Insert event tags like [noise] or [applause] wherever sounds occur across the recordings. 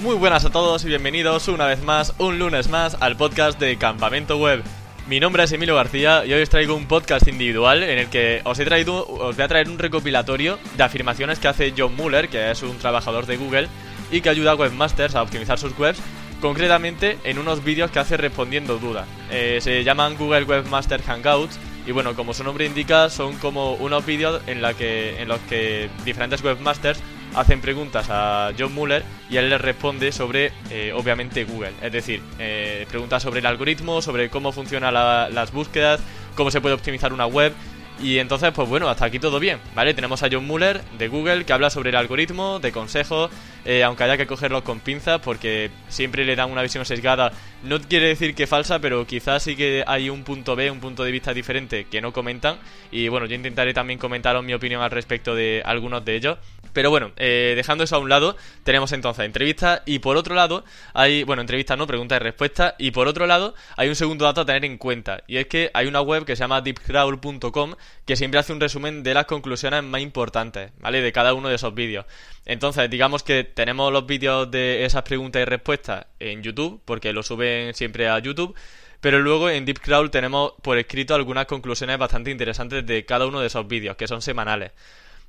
Muy buenas a todos y bienvenidos una vez más, un lunes más, al podcast de Campamento Web. Mi nombre es Emilio García y hoy os traigo un podcast individual en el que os he traído, os voy a traer un recopilatorio de afirmaciones que hace John Muller, que es un trabajador de Google y que ayuda a webmasters a optimizar sus webs, concretamente en unos vídeos que hace respondiendo dudas. Eh, se llaman Google Webmaster Hangouts y bueno, como su nombre indica, son como unos vídeos en los que diferentes webmasters hacen preguntas a John Muller y él les responde sobre, eh, obviamente, Google. Es decir, eh, preguntas sobre el algoritmo, sobre cómo funcionan las búsquedas, cómo se puede optimizar una web. Y entonces, pues bueno, hasta aquí todo bien, ¿vale? Tenemos a John Muller de Google que habla sobre el algoritmo, de consejos, eh, aunque haya que cogerlos con pinzas porque siempre le dan una visión sesgada. No quiere decir que falsa, pero quizás sí que hay un punto B, un punto de vista diferente que no comentan. Y bueno, yo intentaré también comentaros mi opinión al respecto de algunos de ellos. Pero bueno, eh, dejando eso a un lado, tenemos entonces entrevistas y por otro lado hay, bueno, entrevistas no, preguntas y respuestas y por otro lado hay un segundo dato a tener en cuenta y es que hay una web que se llama deepcrawl.com que siempre hace un resumen de las conclusiones más importantes, ¿vale? De cada uno de esos vídeos. Entonces, digamos que tenemos los vídeos de esas preguntas y respuestas en YouTube, porque lo suben siempre a YouTube. Pero luego en DeepCrawl tenemos por escrito algunas conclusiones bastante interesantes de cada uno de esos vídeos, que son semanales.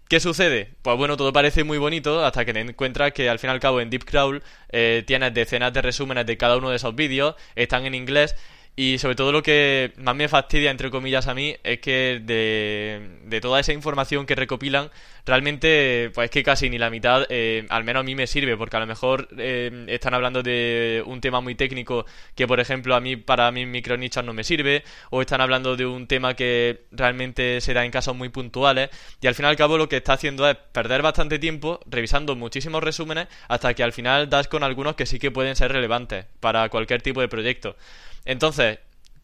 ¿Qué sucede? Pues bueno, todo parece muy bonito hasta que te encuentras que al fin y al cabo en DeepCrawl eh, tienes decenas de resúmenes de cada uno de esos vídeos, están en inglés y sobre todo lo que más me fastidia, entre comillas, a mí, es que de, toda esa información que recopilan, realmente, pues es que casi ni la mitad, eh, al menos a mí me sirve, porque a lo mejor eh, están hablando de un tema muy técnico que, por ejemplo, a mí, para mis micronichos no me sirve, o están hablando de un tema que realmente se da en casos muy puntuales, y al fin y al cabo lo que está haciendo es perder bastante tiempo revisando muchísimos resúmenes hasta que al final das con algunos que sí que pueden ser relevantes para cualquier tipo de proyecto. Entonces,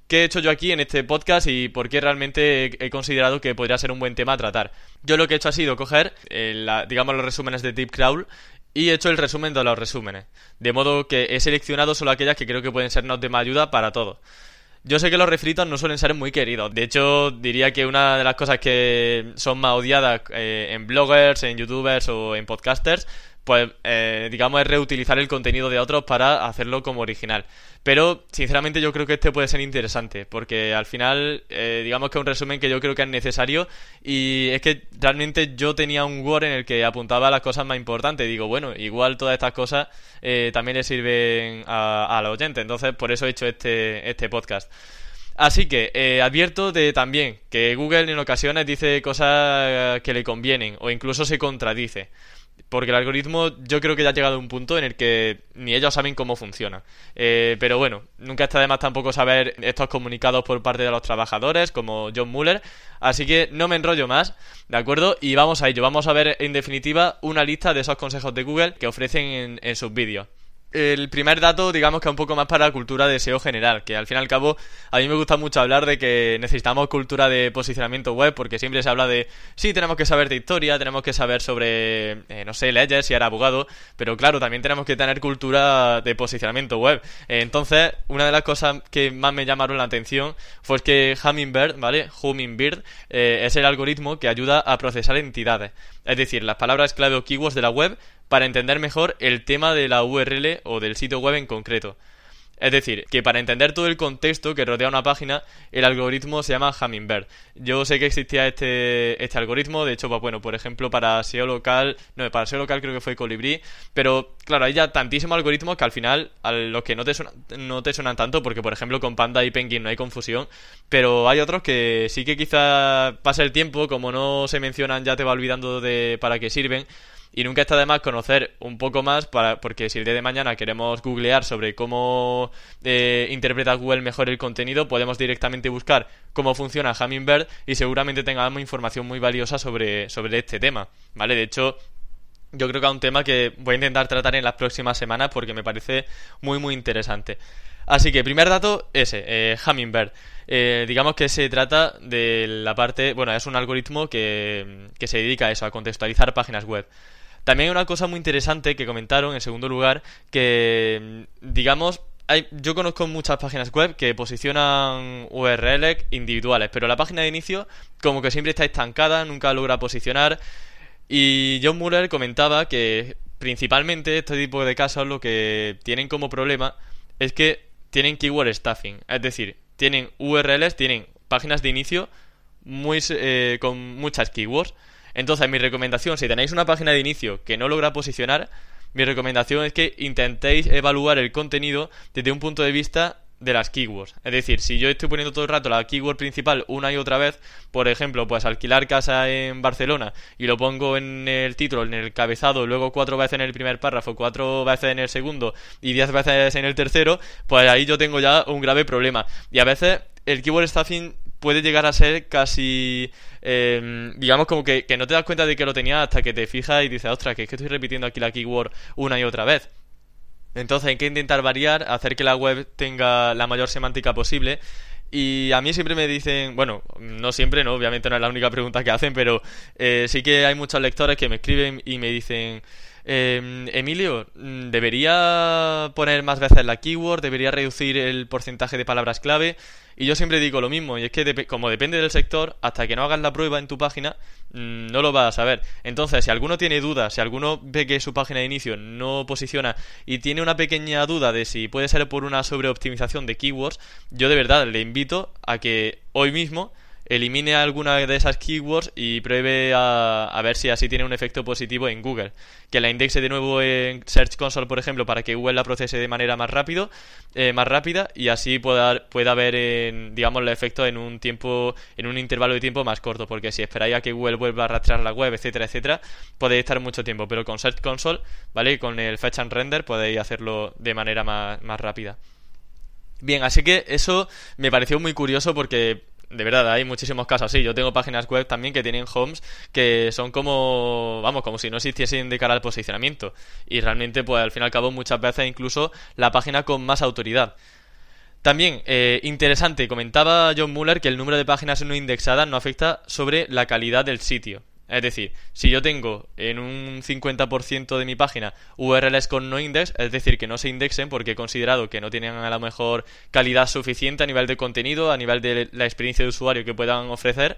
¿qué he hecho yo aquí en este podcast y por qué realmente he, considerado que podría ser un buen tema a tratar? Yo lo que he hecho ha sido coger, eh, digamos, los resúmenes de Deep Crawl y he hecho el resumen de los resúmenes. De modo que he seleccionado solo aquellas que creo que pueden sernos de más ayuda para todos. Yo sé que los refritos no suelen ser muy queridos. De hecho, diría que una de las cosas que son más odiadas eh, en bloggers, en youtubers o en podcasters pues eh, digamos es reutilizar el contenido de otros para hacerlo como original. Pero sinceramente yo creo que este puede ser interesante, porque al final eh, digamos que es un resumen que yo creo que es necesario y es que realmente yo tenía un Word en el que apuntaba las cosas más importantes. Digo, bueno, igual todas estas cosas eh, también le sirven a, a los oyentes, entonces por eso he hecho este, este podcast. Así que advierto de también que Google en ocasiones dice cosas que le convienen o incluso se contradice. Porque el algoritmo yo creo que ya ha llegado a un punto en el que ni ellos saben cómo funciona. Eh, pero bueno, nunca está de más tampoco saber estos comunicados por parte de los trabajadores, como John Muller. Así que no me enrollo más, ¿de acuerdo? Y vamos a ello. Vamos a ver en definitiva una lista de esos consejos de Google que ofrecen en sus vídeos el primer dato, digamos que un poco más para la cultura de SEO general, que al fin y al cabo a mí me gusta mucho hablar de que necesitamos cultura de posicionamiento web, porque siempre se habla de, sí, tenemos que saber de historia, tenemos que saber sobre, eh, no sé, leyes, si era abogado, pero claro, también tenemos que tener cultura de posicionamiento web. entonces, una de las cosas que más me llamaron la atención fue que Hummingbird, ¿vale? Hummingbird eh, es el algoritmo que ayuda a procesar entidades, es decir, las palabras clave o keywords de la web para entender mejor el tema de la URL o del sitio web en concreto. Es decir, que para entender todo el contexto que rodea una página, el algoritmo se llama Hummingbird. Yo sé que existía este, este algoritmo, de hecho, pues bueno, por ejemplo, para SEO local, no, para SEO local creo que fue Colibri, pero claro, hay ya tantísimos algoritmos que al final, a los que no te, suenan, no te suenan tanto, porque por ejemplo con Panda y Penguin no hay confusión, pero hay otros que sí que quizá pase el tiempo, como no se mencionan, ya te va olvidando de para qué sirven. Y nunca está de más conocer un poco más, para, porque si el día de mañana queremos googlear sobre cómo eh, interpreta Google mejor el contenido, podemos directamente buscar cómo funciona Hummingbird y seguramente tengamos información muy valiosa sobre, sobre este tema. ¿Vale? De hecho, yo creo que es un tema que voy a intentar tratar en las próximas semanas porque me parece muy muy interesante. Así que primer dato ese, eh. Eh, digamos que se trata de la parte, bueno, es un algoritmo que, que se dedica a eso, a contextualizar páginas web. También hay una cosa muy interesante que comentaron en segundo lugar, que digamos hay, yo conozco muchas páginas web que posicionan URLs individuales, pero la página de inicio como que siempre está estancada, nunca logra posicionar. Y John Muller comentaba que principalmente este tipo de casos lo que tienen como problema es que tienen keyword stuffing, es decir, tienen URLs, tienen páginas de inicio muy, eh, con muchas keywords. Entonces, mi recomendación, si tenéis una página de inicio que no logra posicionar, mi recomendación es que intentéis evaluar el contenido desde un punto de vista de las keywords. Es decir, si yo estoy poniendo todo el rato la keyword principal una y otra vez, por ejemplo, pues alquilar casa en Barcelona y lo pongo en el título, en el cabezado, luego cuatro veces en el primer párrafo, cuatro veces en el segundo y diez veces en el tercero, pues ahí yo tengo ya un grave problema. Y a veces el keyword stuffing puede llegar a ser casi, eh, digamos, como que, que no te das cuenta de que lo tenía hasta que te fijas y dices, ostras, que es que estoy repitiendo aquí la keyword una y otra vez. Entonces hay que intentar variar, hacer que la web tenga la mayor semántica posible. Y a mí siempre me dicen, bueno, no siempre, no, obviamente no es la única pregunta que hacen, pero eh, sí que hay muchos lectores que me escriben y me dicen, eh, Emilio, ¿debería poner más veces la keyword? ¿Debería reducir el porcentaje de palabras clave? Y yo siempre digo lo mismo, y es que como depende del sector, hasta que no hagas la prueba en tu página, mm, no lo vas a saber. Entonces, si alguno tiene dudas, si alguno ve que su página de inicio no posiciona y tiene una pequeña duda de si puede ser por una sobreoptimización de keywords, yo de verdad le invito a que hoy mismo elimine alguna de esas keywords y pruebe a, ver si así tiene un efecto positivo en Google. Que la indexe de nuevo en Search Console, por ejemplo, para que Google la procese de manera más rápido, eh, más rápida y así pueda, pueda haber, en, digamos, el efecto en un tiempo, en un intervalo de tiempo más corto. Porque si esperáis a que Google vuelva a arrastrar la web, etcétera, etcétera, podéis estar mucho tiempo. Pero con Search Console, ¿vale? con el Fetch and Render podéis hacerlo de manera más, más rápida. Bien, así que eso me pareció muy curioso porque de verdad, hay muchísimos casos así. Yo tengo páginas web también que tienen homes que son como, vamos, como si no existiesen de cara al posicionamiento. Y realmente, pues al fin y al cabo, muchas veces incluso la página con más autoridad. También, eh, interesante, comentaba John Muller que el número de páginas no indexadas no afecta sobre la calidad del sitio. Es decir, si yo tengo en un 50% de mi página URLs con no index, es decir, que no se indexen porque he considerado que no tienen a lo mejor calidad suficiente a nivel de contenido, a nivel de la experiencia de usuario que puedan ofrecer,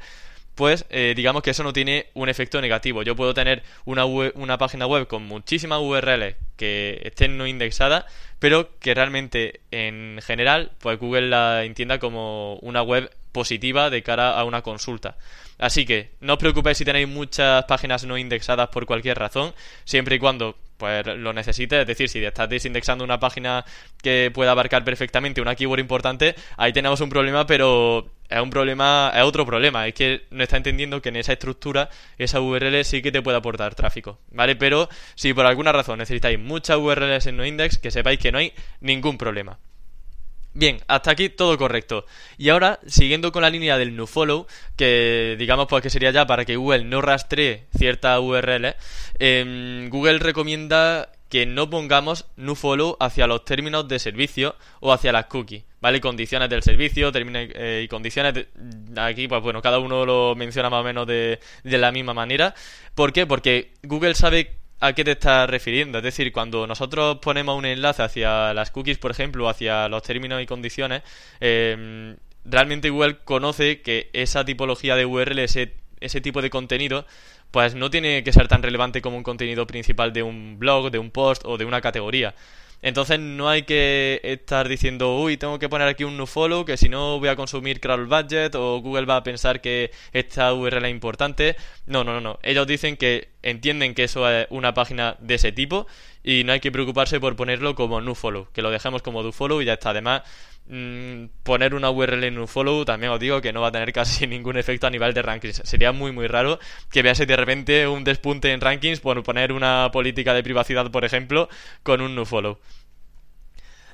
pues eh, digamos que eso no tiene un efecto negativo. Yo puedo tener una, una página web con muchísimas URLs que estén no indexadas, pero que realmente en general pues Google la entienda como una web positiva de cara a una consulta. Así que no os preocupéis si tenéis muchas páginas no indexadas por cualquier razón, siempre y cuando pues lo necesites, es decir, si estás desindexando una página que pueda abarcar perfectamente una keyword importante, ahí tenemos un problema, pero es un problema, es otro problema, es que no está entendiendo que en esa estructura esa URL sí que te puede aportar tráfico, ¿vale? Pero si por alguna razón necesitáis muchas URLs en no index, que sepáis que no hay ningún problema. Bien, hasta aquí todo correcto. Y ahora, siguiendo con la línea del nofollow, que digamos pues que sería ya para que Google no rastree ciertas URLs, em, Google recomienda que no pongamos nofollow hacia los términos de servicio o hacia las cookies, ¿vale? Condiciones del servicio, términos eh, y condiciones. De, aquí, pues bueno, cada uno lo menciona más o menos de, de la misma manera. ¿Por qué? Porque Google sabe a qué te estás refiriendo. Es decir, cuando nosotros ponemos un enlace hacia las cookies, por ejemplo, hacia los términos y condiciones, eh, realmente Google conoce que esa tipología de URL, ese, ese tipo de contenido, pues no tiene que ser tan relevante como un contenido principal de un blog, de un post o de una categoría. Entonces no hay que estar diciendo, uy, tengo que poner aquí un nofollow, que si no voy a consumir crawl budget o Google va a pensar que esta URL es importante. No, no, no, no. Ellos dicen que entienden que eso es una página de ese tipo y no hay que preocuparse por ponerlo como nofollow, que lo dejemos como dofollow y ya está. Además, Mm, poner una URL en un follow también os digo que no va a tener [laughs] casi ningún efecto a nivel de rankings. Sería muy muy raro que vease de repente un despunte en rankings por poner una política de privacidad, por ejemplo, con un nofollow.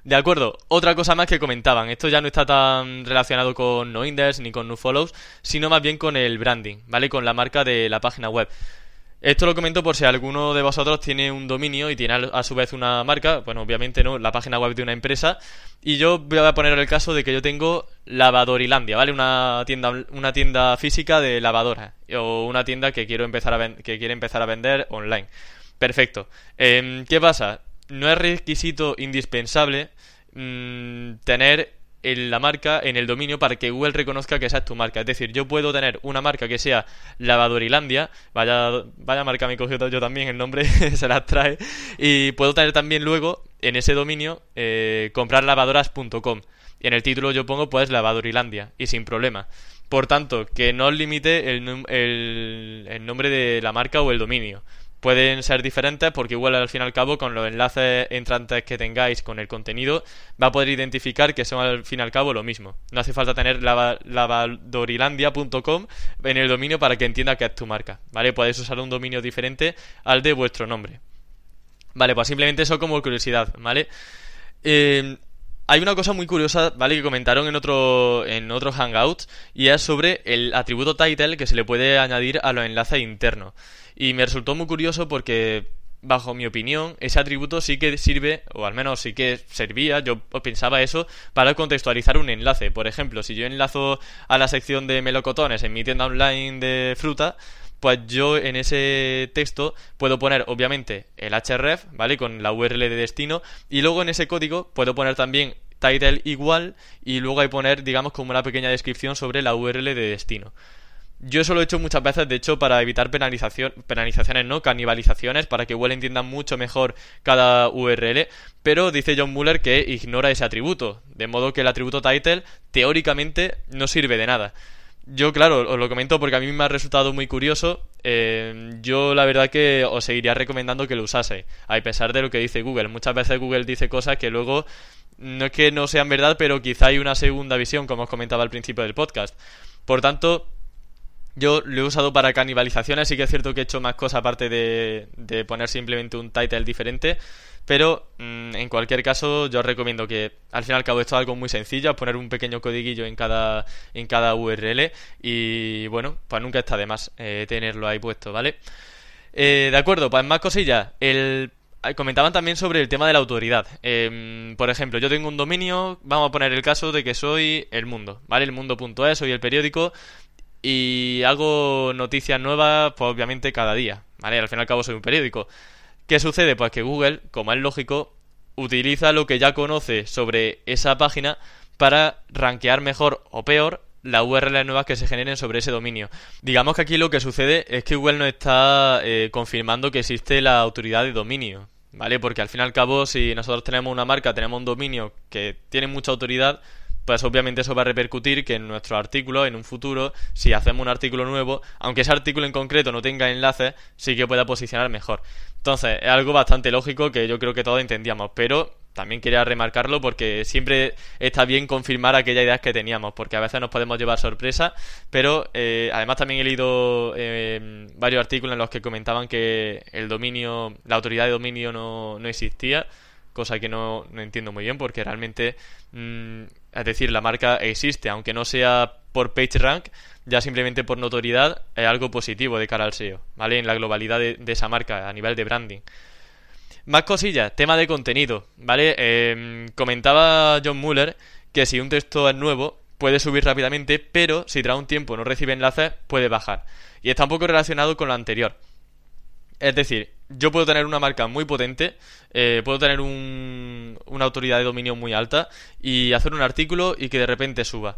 De acuerdo, otra cosa más que comentaban, esto ya no está tan relacionado con noindex ni con nofollows, sino más bien con el branding, ¿vale? Con la marca de la página web. Esto lo comento por si alguno de vosotros tiene un dominio y tiene a su vez una marca, bueno, obviamente no, la página web de una empresa, y yo voy a poner el caso de que yo tengo Lavadorilandia, ¿vale? Una tienda, una tienda física de lavadoras, o una tienda que quiero empezar a que quiere empezar a vender online. Perfecto. Em, ¿Qué pasa? No es requisito indispensable mm, tener en la marca, en el dominio, para que Google reconozca que esa es tu marca. Es decir, yo puedo tener una marca que sea Lavadorilandia, vaya, vaya marca me he cogido yo también, el nombre [laughs] se las trae, y puedo tener también luego en ese dominio eh, comprar lavadoras.com. Y en el título yo pongo pues Lavadorilandia, y sin problema. Por tanto, que no os limite el, el nombre de la marca o el dominio pueden ser diferentes porque igual al fin y al cabo con los enlaces entrantes que tengáis con el contenido va a poder identificar que son al fin y al cabo lo mismo. No hace falta tener lavadorilandia.com en el dominio para que entienda que es tu marca, ¿vale? Podéis usar un dominio diferente al de vuestro nombre. Vale, pues simplemente eso como curiosidad, ¿vale? Eh, hay una cosa muy curiosa, ¿vale? Que comentaron en otro, en otros hangouts y es sobre el atributo title que se le puede añadir a los enlaces internos. Y me resultó muy curioso porque, bajo mi opinión, ese atributo sí que sirve, o al menos sí que servía, yo pensaba eso, para contextualizar un enlace. Por ejemplo, si yo enlazo a la sección de melocotones en mi tienda online de fruta, pues yo en ese texto puedo poner obviamente el href, ¿vale? Con la URL de destino y luego en ese código puedo poner también title igual y luego hay poner digamos como una pequeña descripción sobre la URL de destino. Yo eso lo he hecho muchas veces, de hecho, para evitar penalizaciones, ¿no? Canibalizaciones, para que Google entienda mucho mejor cada URL. Pero dice John Muller que ignora ese atributo. De modo que el atributo title, teóricamente, no sirve de nada. Yo, claro, os lo comento porque a mí me ha resultado muy curioso. Eh, yo, la verdad, que os seguiría recomendando que lo usase, a pesar de lo que dice Google. Muchas veces Google dice cosas que luego no es que no sean verdad, pero quizá hay una segunda visión, como os comentaba al principio del podcast. Por tanto, yo lo he usado para canibalizaciones, sí que es cierto que he hecho más cosas aparte de, de poner simplemente un title diferente, pero mm, en cualquier caso yo os recomiendo que al fin y al cabo esto es algo muy sencillo, poner un pequeño codiguillo en cada, en cada URL y bueno, pues nunca está de más eh, tenerlo ahí puesto, ¿vale? Eh, de acuerdo, pues más cosillas. El comentaban también sobre el tema de la autoridad. Em, por ejemplo, yo tengo un dominio, vamos a poner el caso de que soy el mundo, ¿vale? El mundo.es, soy el periódico, y hago noticias nuevas, pues obviamente cada día, ¿vale? Al fin y al cabo soy un periódico. ¿Qué sucede? Pues que Google, como es lógico, utiliza lo que ya conoce sobre esa página para rankear mejor o peor las URLs nuevas que se generen sobre ese dominio. Digamos que aquí lo que sucede es que Google no está eh, confirmando que existe la autoridad de dominio, ¿vale? Porque al fin y al cabo, si nosotros tenemos una marca, tenemos un dominio que tiene mucha autoridad, pues obviamente eso va a repercutir que en nuestro artículo, en un futuro, si hacemos un artículo nuevo, aunque ese artículo en concreto no tenga enlaces, sí que pueda posicionar mejor. Entonces, es algo bastante lógico que yo creo que todos entendíamos, pero también quería remarcarlo porque siempre está bien confirmar aquellas ideas que teníamos, porque a veces nos podemos llevar sorpresa, pero eh, además también he leído eh, varios artículos en los que comentaban que el dominio, la autoridad de dominio no, no existía cosa que no, entiendo muy bien porque realmente, mm, es decir, la marca existe, aunque no sea por PageRank, ya simplemente por notoriedad es algo positivo de cara al SEO, ¿vale? En la globalidad de, esa marca a nivel de branding. Más cosillas, tema de contenido, ¿vale? Em, comentaba John Muller que si un texto es nuevo, puede subir rápidamente, pero si tras un tiempo no recibe enlaces, puede bajar. Y está un poco relacionado con lo anterior. Es decir, yo puedo tener una marca muy potente, eh, puedo tener una autoridad de dominio muy alta y hacer un artículo y que de repente suba.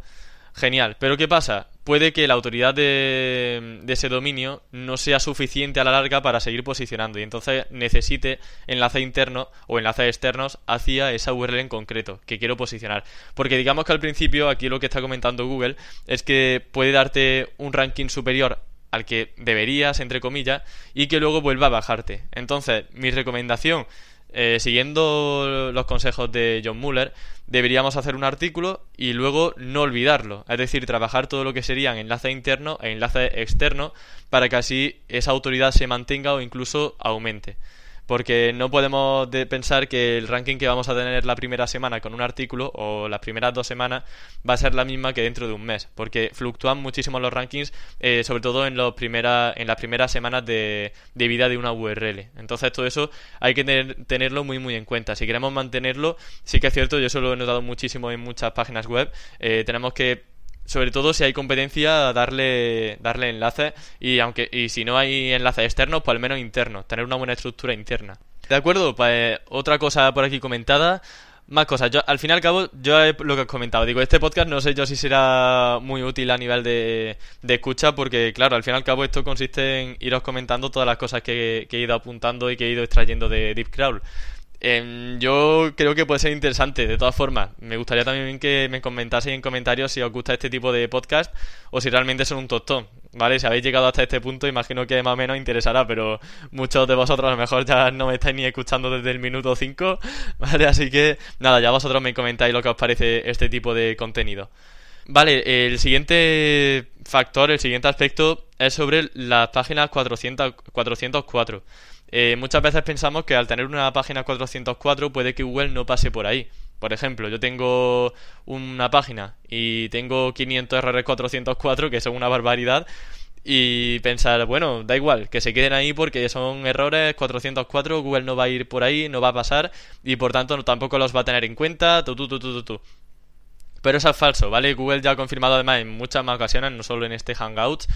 Genial, pero ¿qué pasa? Puede que la autoridad de, ese dominio no sea suficiente a la larga para seguir posicionando y entonces necesite enlace interno o enlaces externos hacia esa URL en concreto que quiero posicionar. Porque digamos que al principio aquí lo que está comentando Google es que puede darte un ranking superior al que deberías, entre comillas, y que luego vuelva a bajarte. Entonces, mi recomendación, eh, siguiendo los consejos de John Muller, deberíamos hacer un artículo y luego no olvidarlo. Es decir, trabajar todo lo que serían enlaces internos e enlaces externos para que así esa autoridad se mantenga o incluso aumente porque no podemos pensar que el ranking que vamos a tener la primera semana con un artículo o las primeras dos semanas va a ser la misma que dentro de un mes, porque fluctúan muchísimo los rankings, eh, sobre todo en, primera, las primeras semanas de, vida de una URL. Entonces todo eso hay que tenerlo muy muy en cuenta. Si queremos mantenerlo, sí que es cierto, yo eso lo he notado muchísimo en muchas páginas web, eh, tenemos que sobre todo si hay competencia, darle, darle enlaces y aunque y si no hay enlaces externos, pues al menos internos, tener una buena estructura interna. De acuerdo, pues otra cosa por aquí comentada. Más cosas. Yo, al fin y al cabo, yo lo que he comentado. Digo, este podcast no sé yo si será muy útil a nivel de, de escucha, porque, claro, al fin y al cabo esto consiste en iros comentando todas las cosas que, que he ido apuntando y que he ido extrayendo de Deep Crawl. Em, yo creo que puede ser interesante, de todas formas. Me gustaría también que me comentaseis en comentarios si os gusta este tipo de podcast o si realmente son un tostón, ¿vale? Si habéis llegado hasta este punto, imagino que más o menos interesará, pero muchos de vosotros a lo mejor ya no me estáis ni escuchando desde el minuto 5, [laughs] ¿vale? Así que nada, ya vosotros me comentáis lo que os parece este tipo de contenido. Vale, el siguiente factor, el siguiente aspecto es sobre las páginas 400, 404. Eh, muchas veces pensamos que al tener una página 404 puede que Google no pase por ahí. Por ejemplo, yo tengo una página y tengo 500 errores 404, que son una barbaridad, y pensar, bueno, da igual, que se queden ahí porque son errores 404, Google no va a ir por ahí, no va a pasar, y por tanto tampoco los va a tener en cuenta. Pero eso es falso, ¿vale? Google ya ha confirmado además en muchas más ocasiones, no solo en este Hangouts,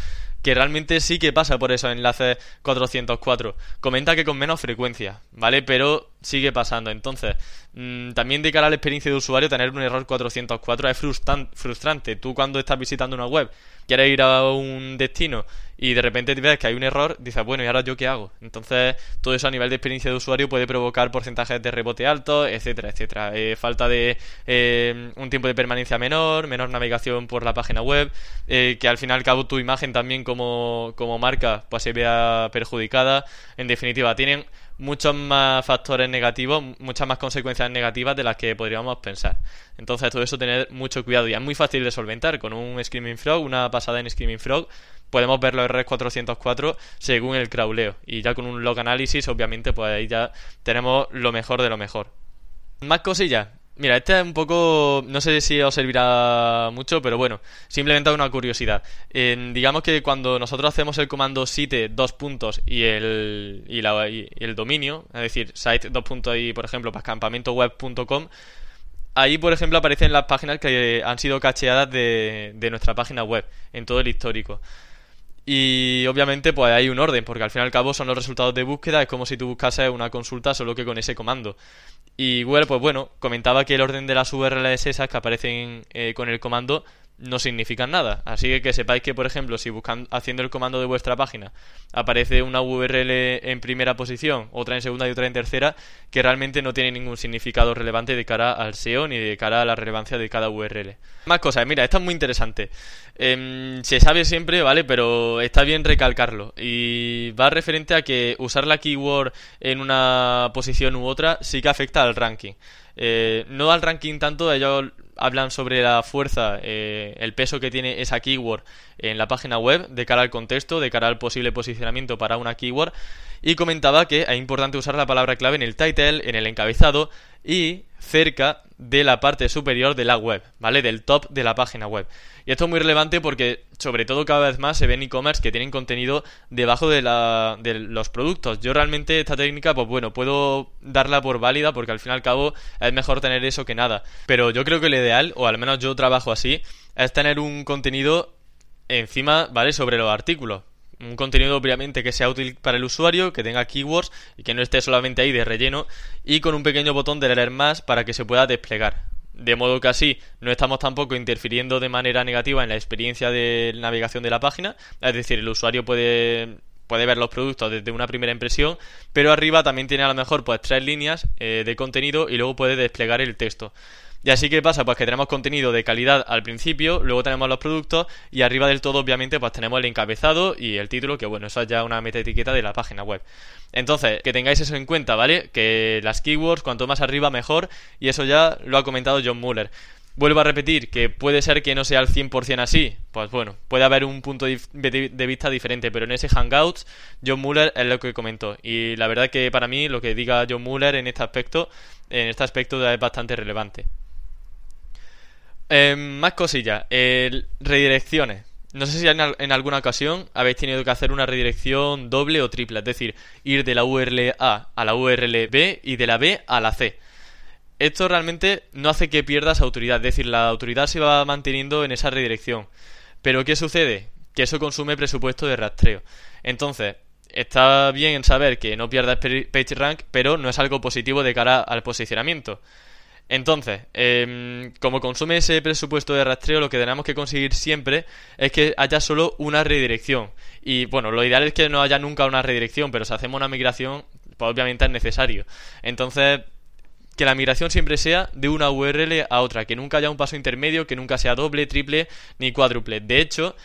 que realmente sí que pasa por esos enlaces 404. Comenta que con menos frecuencia, ¿vale? Pero sigue pasando. Entonces, mmm, también de cara a la experiencia de usuario, tener un error 404 es frustrante. Tú cuando estás visitando una web, quieres ir a un destino y de repente ves que hay un error, dices, bueno, ¿y ahora yo qué hago? Entonces, todo eso a nivel de experiencia de usuario puede provocar porcentajes de rebote altos, etcétera, etcétera. Eh, falta de eh, un tiempo de permanencia menor, menor navegación por la página web, eh, que al fin y al cabo tu imagen también como, como marca pues se vea perjudicada. En definitiva, tienen muchos más factores negativos, muchas más consecuencias negativas de las que podríamos pensar. Entonces, todo eso tener mucho cuidado y es muy fácil de solventar con un Screaming Frog, una pasada en Screaming Frog podemos ver los errores 404 según el crawleo. Y ya con un log análisis, obviamente, pues ahí ya tenemos lo mejor de lo mejor. Más cosillas. Mira, este es un poco, no sé si os servirá mucho, pero bueno, simplemente una curiosidad. digamos que cuando nosotros hacemos el comando site dos puntos y el, y el dominio, es decir, site dos puntos y por ejemplo, para campamentoweb.com, ahí por ejemplo aparecen las páginas que han sido cacheadas de, de nuestra página web en todo el histórico. Y obviamente pues hay un orden, porque al fin y al cabo son los resultados de búsqueda, es como si tú buscases una consulta solo que con ese comando. Y Google, pues bueno, comentaba que el orden de las URLs esas que aparecen eh, con el comando no significan nada. Así que sepáis que, por ejemplo, si buscan, haciendo el comando de vuestra página aparece una URL en primera posición, otra en segunda y otra en tercera, que realmente no tiene ningún significado relevante de cara al SEO ni de cara a la relevancia de cada URL. Más cosas, mira, esta es muy interesante. Em, se sabe siempre, ¿vale? Pero está bien recalcarlo. Y va referente a que usar la keyword en una posición u otra sí que afecta al ranking. Eh, no al ranking tanto, ellos hablan sobre la fuerza, eh, el peso que tiene esa keyword en la página web de cara al contexto, de cara al posible posicionamiento para una keyword. Y comentaba que es importante usar la palabra clave en el title, en el encabezado y cerca de la parte superior de la web, ¿vale? Del top de la página web. Y esto es muy relevante porque, sobre todo, cada vez más se ven e-commerce que tienen contenido debajo de, la, de los productos. Yo realmente esta técnica, pues bueno, puedo darla por válida porque al fin y al cabo es mejor tener eso que nada. Pero yo creo que lo ideal, o al menos yo trabajo así, es tener un contenido encima, ¿vale? Sobre los artículos un contenido obviamente que sea útil para el usuario, que tenga keywords y que no esté solamente ahí de relleno y con un pequeño botón de leer más para que se pueda desplegar. De modo que así no estamos tampoco interfiriendo de manera negativa en la experiencia de navegación de la página, es decir, el usuario puede puede ver los productos desde una primera impresión, pero arriba también tiene a lo mejor pues tres líneas eh, de contenido y luego puede desplegar el texto. Y así que pasa, pues que tenemos contenido de calidad al principio, luego tenemos los productos y arriba del todo obviamente pues tenemos el encabezado y el título, que bueno, eso es ya una meta etiqueta de la página web. Entonces, que tengáis eso en cuenta, ¿vale? Que las keywords, cuanto más arriba mejor, y eso ya lo ha comentado John Muller. Vuelvo a repetir que puede ser que no sea al 100% así. Pues bueno, puede haber un punto de vista diferente, pero en ese Hangouts, John Muller es lo que comentó. Y la verdad que para mí lo que diga John Muller en este aspecto, en este aspecto es bastante relevante. Eh, más cosillas. redirecciones. No sé si en, en, alguna ocasión habéis tenido que hacer una redirección doble o triple, es decir, ir de la URL A a la URL B y de la B a la C. Esto realmente no hace que pierdas autoridad, es decir, la autoridad se va manteniendo en esa redirección. Pero ¿qué sucede? Que eso consume presupuesto de rastreo. Entonces, está bien en saber que no pierdas PageRank, pero no es algo positivo de cara al posicionamiento. Entonces, em, como consume ese presupuesto de rastreo, lo que tenemos que conseguir siempre es que haya solo una redirección. Y bueno, lo ideal es que no haya nunca una redirección, pero si hacemos una migración, pues obviamente es necesario. Entonces, que la migración siempre sea de una URL a otra, que nunca haya un paso intermedio, que nunca sea doble, triple ni cuádruple. De hecho,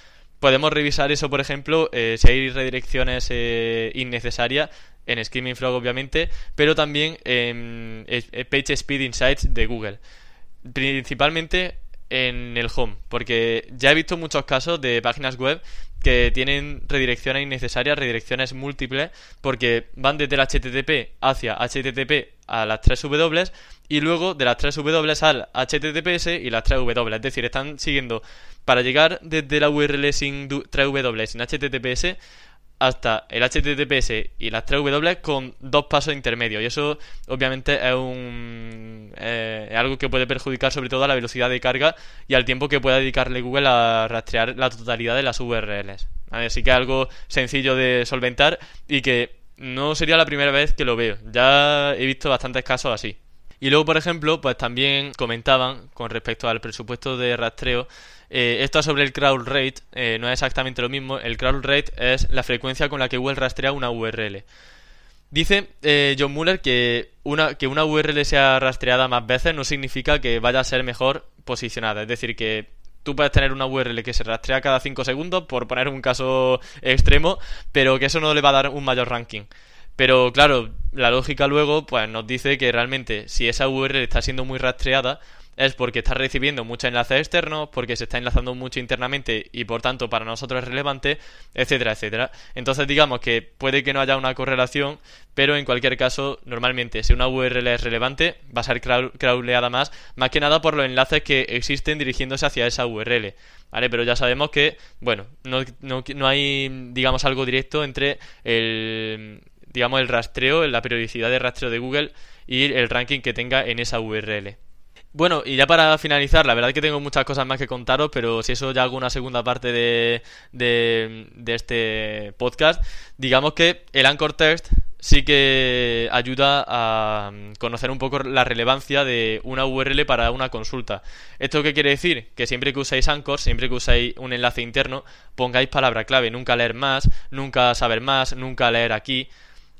podemos revisar eso, por ejemplo, eh, si hay redirecciones eh, innecesarias en Screaming Frog, obviamente, pero también en Page Speed Insights de Google. Principalmente en el home, porque ya he visto muchos casos de páginas web que tienen redirecciones innecesarias, redirecciones múltiples, porque van desde el HTTP hacia HTTP a las 3 W y luego de las 3 W al HTTPS y las 3 W. Es decir, están siguiendo para llegar desde la URL sin 3 W sin HTTPS hasta el HTTPS y las 3 W con dos pasos intermedios. Y eso obviamente es, un, eh, algo que puede perjudicar sobre todo a la velocidad de carga y al tiempo que pueda dedicarle Google a rastrear la totalidad de las URLs. Así que algo sencillo de solventar y que no sería la primera vez que lo veo. Ya he visto bastantes casos así. Y luego, por ejemplo, pues también comentaban con respecto al presupuesto de rastreo eh, esto sobre el crowd rate, eh, no es exactamente lo mismo. El crowd rate es la frecuencia con la que Google rastrea una URL. Dice eh, John Muller que una, que una URL sea rastreada más veces no significa que vaya a ser mejor posicionada. Es decir, que tú puedes tener una URL que se rastrea cada 5 segundos, por poner un caso extremo, pero que eso no le va a dar un mayor ranking. Pero claro, la lógica luego pues nos dice que realmente si esa URL está siendo muy rastreada, es porque está recibiendo muchos enlaces externos, porque se está enlazando mucho internamente y por tanto para nosotros es relevante, etcétera, etcétera. Entonces digamos que puede que no haya una correlación, pero en cualquier caso, normalmente si una URL es relevante, va a ser crawleada más, más que nada por los enlaces que existen dirigiéndose hacia esa URL. ¿Vale? Pero ya sabemos que, bueno, no, no, no hay, digamos, algo directo entre el, digamos, el rastreo, la periodicidad de rastreo de Google y el ranking que tenga en esa URL. Bueno, y ya para finalizar, la verdad es que tengo muchas cosas más que contaros, pero si eso ya hago una segunda parte de, de, este podcast, digamos que el Anchor Text sí que ayuda a conocer un poco la relevancia de una URL para una consulta. ¿Esto qué quiere decir? Que siempre que usáis Anchor, siempre que usáis un enlace interno, pongáis palabra clave, nunca leer más, nunca saber más, nunca leer aquí,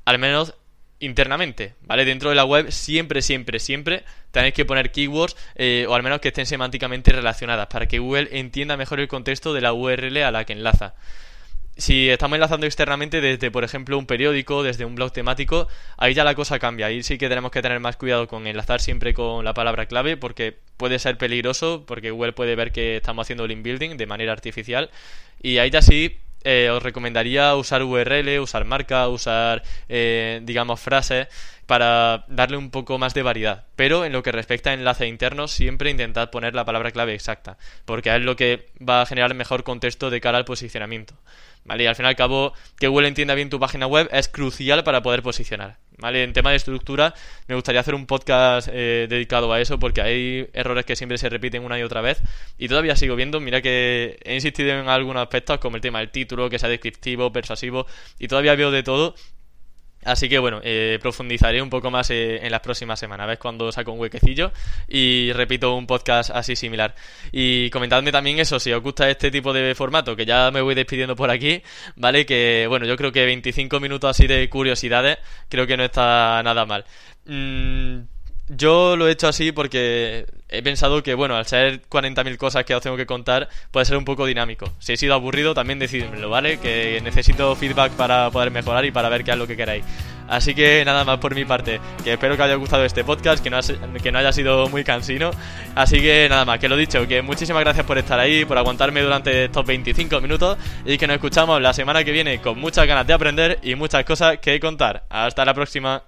al menos internamente, ¿vale? Dentro de la web siempre, siempre, siempre tenéis que poner keywords eh, o al menos que estén semánticamente relacionadas para que Google entienda mejor el contexto de la URL a la que enlaza. Si estamos enlazando externamente desde, por ejemplo, un periódico, desde un blog temático, ahí ya la cosa cambia. Ahí sí que tenemos que tener más cuidado con enlazar siempre con la palabra clave porque puede ser peligroso, porque Google puede ver que estamos haciendo link building de manera artificial. Y ahí ya sí eh, os recomendaría usar URL, usar marca, usar, eh, digamos, frases para darle un poco más de variedad. Pero en lo que respecta a enlace interno, siempre intentad poner la palabra clave exacta, porque es lo que va a generar mejor contexto de cara al posicionamiento. ¿Vale? Y al fin y al cabo, que Google entienda bien tu página web es crucial para poder posicionar. ¿Vale? En tema de estructura, me gustaría hacer un podcast eh, dedicado a eso porque hay errores que siempre se repiten una y otra vez. Y todavía sigo viendo, mira que he insistido en algunos aspectos como el tema del título, que sea descriptivo, persuasivo, y todavía veo de todo Así que bueno, eh, profundizaré un poco más eh, en las próximas semanas. Cuando saco un huequecillo y repito un podcast así similar. Y comentadme también eso, si os gusta este tipo de formato, que ya me voy despidiendo por aquí, ¿vale? Que bueno, yo creo que 25 minutos así de curiosidades, creo que no está nada mal. Mm, yo lo he hecho así porque he pensado que, bueno, al ser 40.000 cosas que os tengo que contar, puede ser un poco dinámico. Si he sido aburrido, también decídmelo, ¿vale? Que necesito feedback para poder mejorar y para ver qué es lo que queráis. Así que nada más por mi parte, que espero que haya gustado este podcast, que no, que no haya sido muy cansino. Así que nada más, que lo dicho, que muchísimas gracias por estar ahí, por aguantarme durante estos 25 minutos y que nos escuchamos la semana que viene con muchas ganas de aprender y muchas cosas que contar. Hasta la próxima.